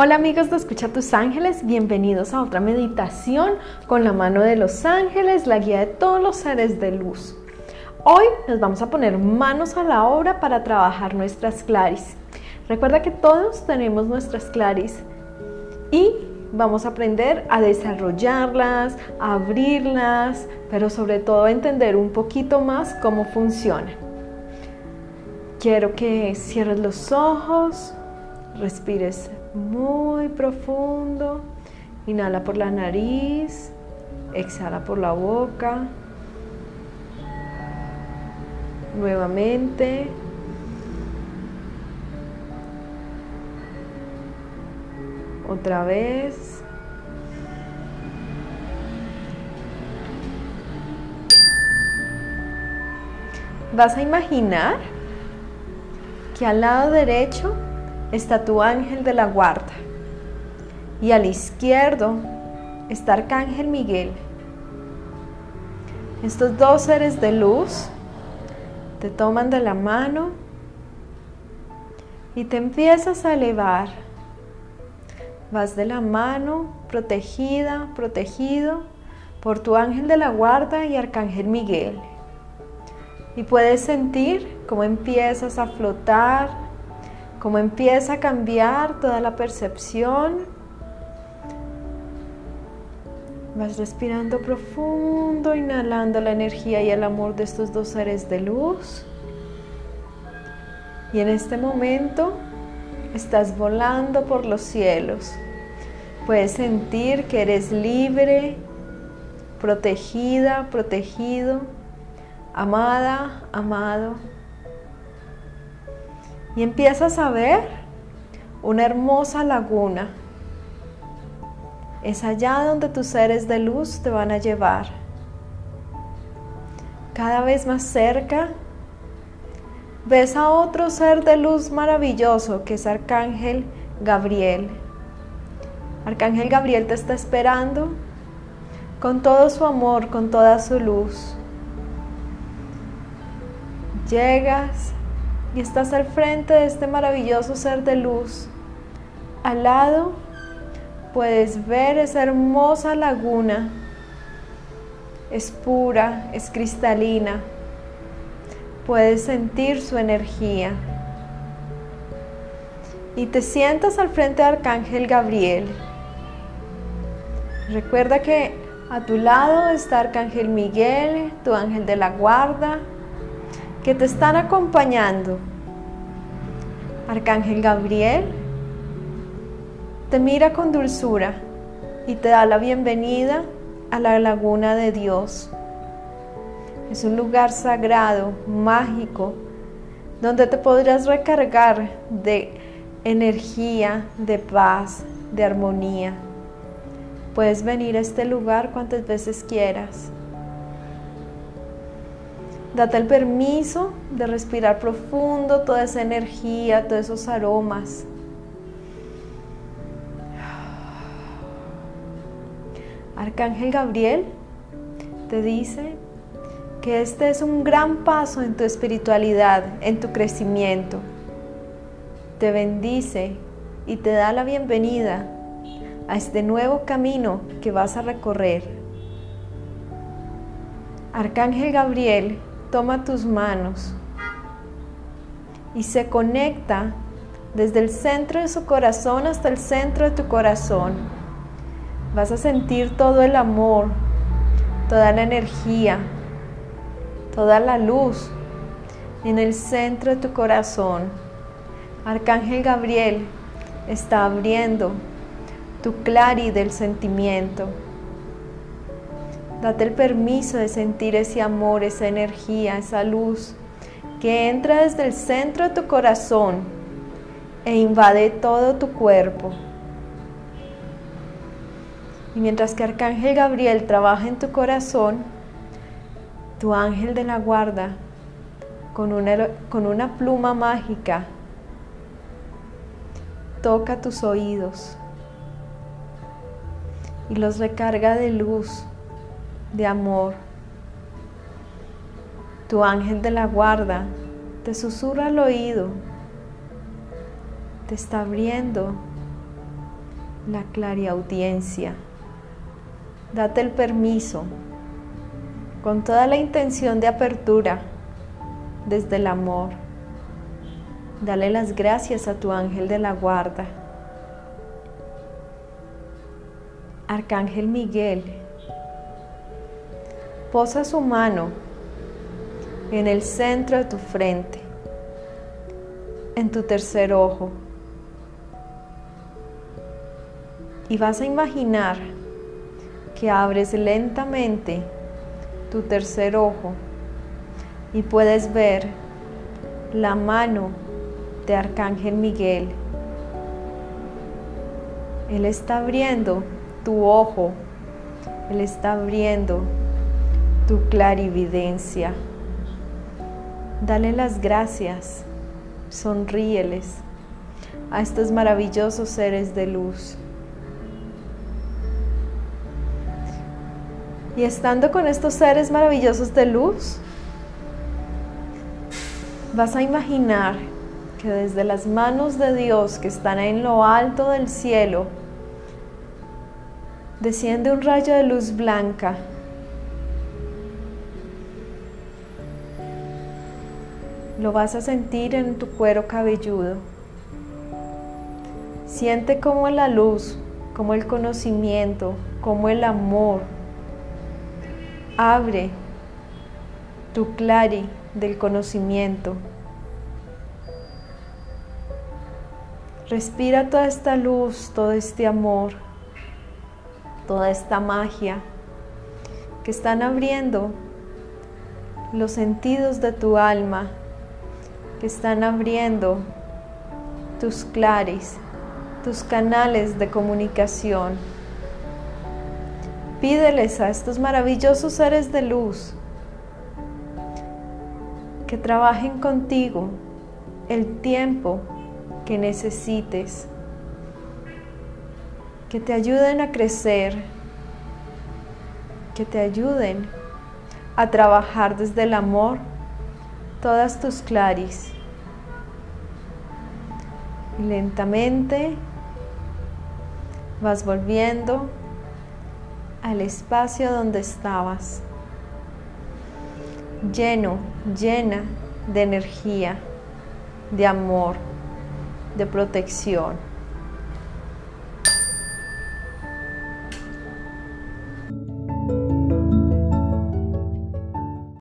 Hola amigos de Escucha tus ángeles, bienvenidos a otra meditación con la mano de los ángeles, la guía de todos los seres de luz. Hoy nos vamos a poner manos a la obra para trabajar nuestras claris. Recuerda que todos tenemos nuestras claris y vamos a aprender a desarrollarlas, a abrirlas, pero sobre todo a entender un poquito más cómo funcionan. Quiero que cierres los ojos, respires muy profundo. Inhala por la nariz, exhala por la boca. Nuevamente. Otra vez. Vas a imaginar que al lado derecho está tu ángel de la guarda y al izquierdo está Arcángel Miguel. Estos dos seres de luz te toman de la mano y te empiezas a elevar. Vas de la mano protegida, protegido por tu ángel de la guarda y Arcángel Miguel. Y puedes sentir cómo empiezas a flotar cómo empieza a cambiar toda la percepción. Vas respirando profundo, inhalando la energía y el amor de estos dos seres de luz. Y en este momento estás volando por los cielos. Puedes sentir que eres libre, protegida, protegido, amada, amado y empiezas a ver una hermosa laguna. Es allá donde tus seres de luz te van a llevar. Cada vez más cerca ves a otro ser de luz maravilloso que es Arcángel Gabriel. Arcángel Gabriel te está esperando con todo su amor, con toda su luz. Llegas y estás al frente de este maravilloso ser de luz. Al lado puedes ver esa hermosa laguna. Es pura, es cristalina. Puedes sentir su energía. Y te sientas al frente de Arcángel Gabriel. Recuerda que a tu lado está Arcángel Miguel, tu ángel de la guarda, que te están acompañando. Arcángel Gabriel te mira con dulzura y te da la bienvenida a la laguna de Dios. Es un lugar sagrado, mágico, donde te podrás recargar de energía, de paz, de armonía. Puedes venir a este lugar cuantas veces quieras. Date el permiso de respirar profundo toda esa energía, todos esos aromas. Arcángel Gabriel te dice que este es un gran paso en tu espiritualidad, en tu crecimiento. Te bendice y te da la bienvenida a este nuevo camino que vas a recorrer. Arcángel Gabriel toma tus manos y se conecta desde el centro de su corazón hasta el centro de tu corazón. Vas a sentir todo el amor, toda la energía, toda la luz en el centro de tu corazón. Arcángel Gabriel está abriendo tu clari del sentimiento Date el permiso de sentir ese amor, esa energía, esa luz que entra desde el centro de tu corazón e invade todo tu cuerpo. Y mientras que Arcángel Gabriel trabaja en tu corazón, tu ángel de la guarda, con una, con una pluma mágica, toca tus oídos y los recarga de luz de amor. Tu ángel de la guarda te susurra al oído, te está abriendo la clariaudiencia. Date el permiso, con toda la intención de apertura, desde el amor. Dale las gracias a tu ángel de la guarda. Arcángel Miguel, posa su mano en el centro de tu frente, en tu tercer ojo. Y vas a imaginar que abres lentamente tu tercer ojo y puedes ver la mano de Arcángel Miguel. Él está abriendo tu ojo, Él está abriendo tu clarividencia. Dale las gracias, sonríeles a estos maravillosos seres de luz. Y estando con estos seres maravillosos de luz, vas a imaginar que desde las manos de Dios que están en lo alto del cielo, desciende un rayo de luz blanca. Lo vas a sentir en tu cuero cabelludo. Siente como la luz, como el conocimiento, como el amor, Abre tu clari del conocimiento. Respira toda esta luz, todo este amor, toda esta magia que están abriendo los sentidos de tu alma, que están abriendo tus claris, tus canales de comunicación. Pídeles a estos maravillosos seres de luz que trabajen contigo el tiempo que necesites, que te ayuden a crecer, que te ayuden a trabajar desde el amor todas tus claris. lentamente vas volviendo al espacio donde estabas, lleno, llena de energía, de amor, de protección.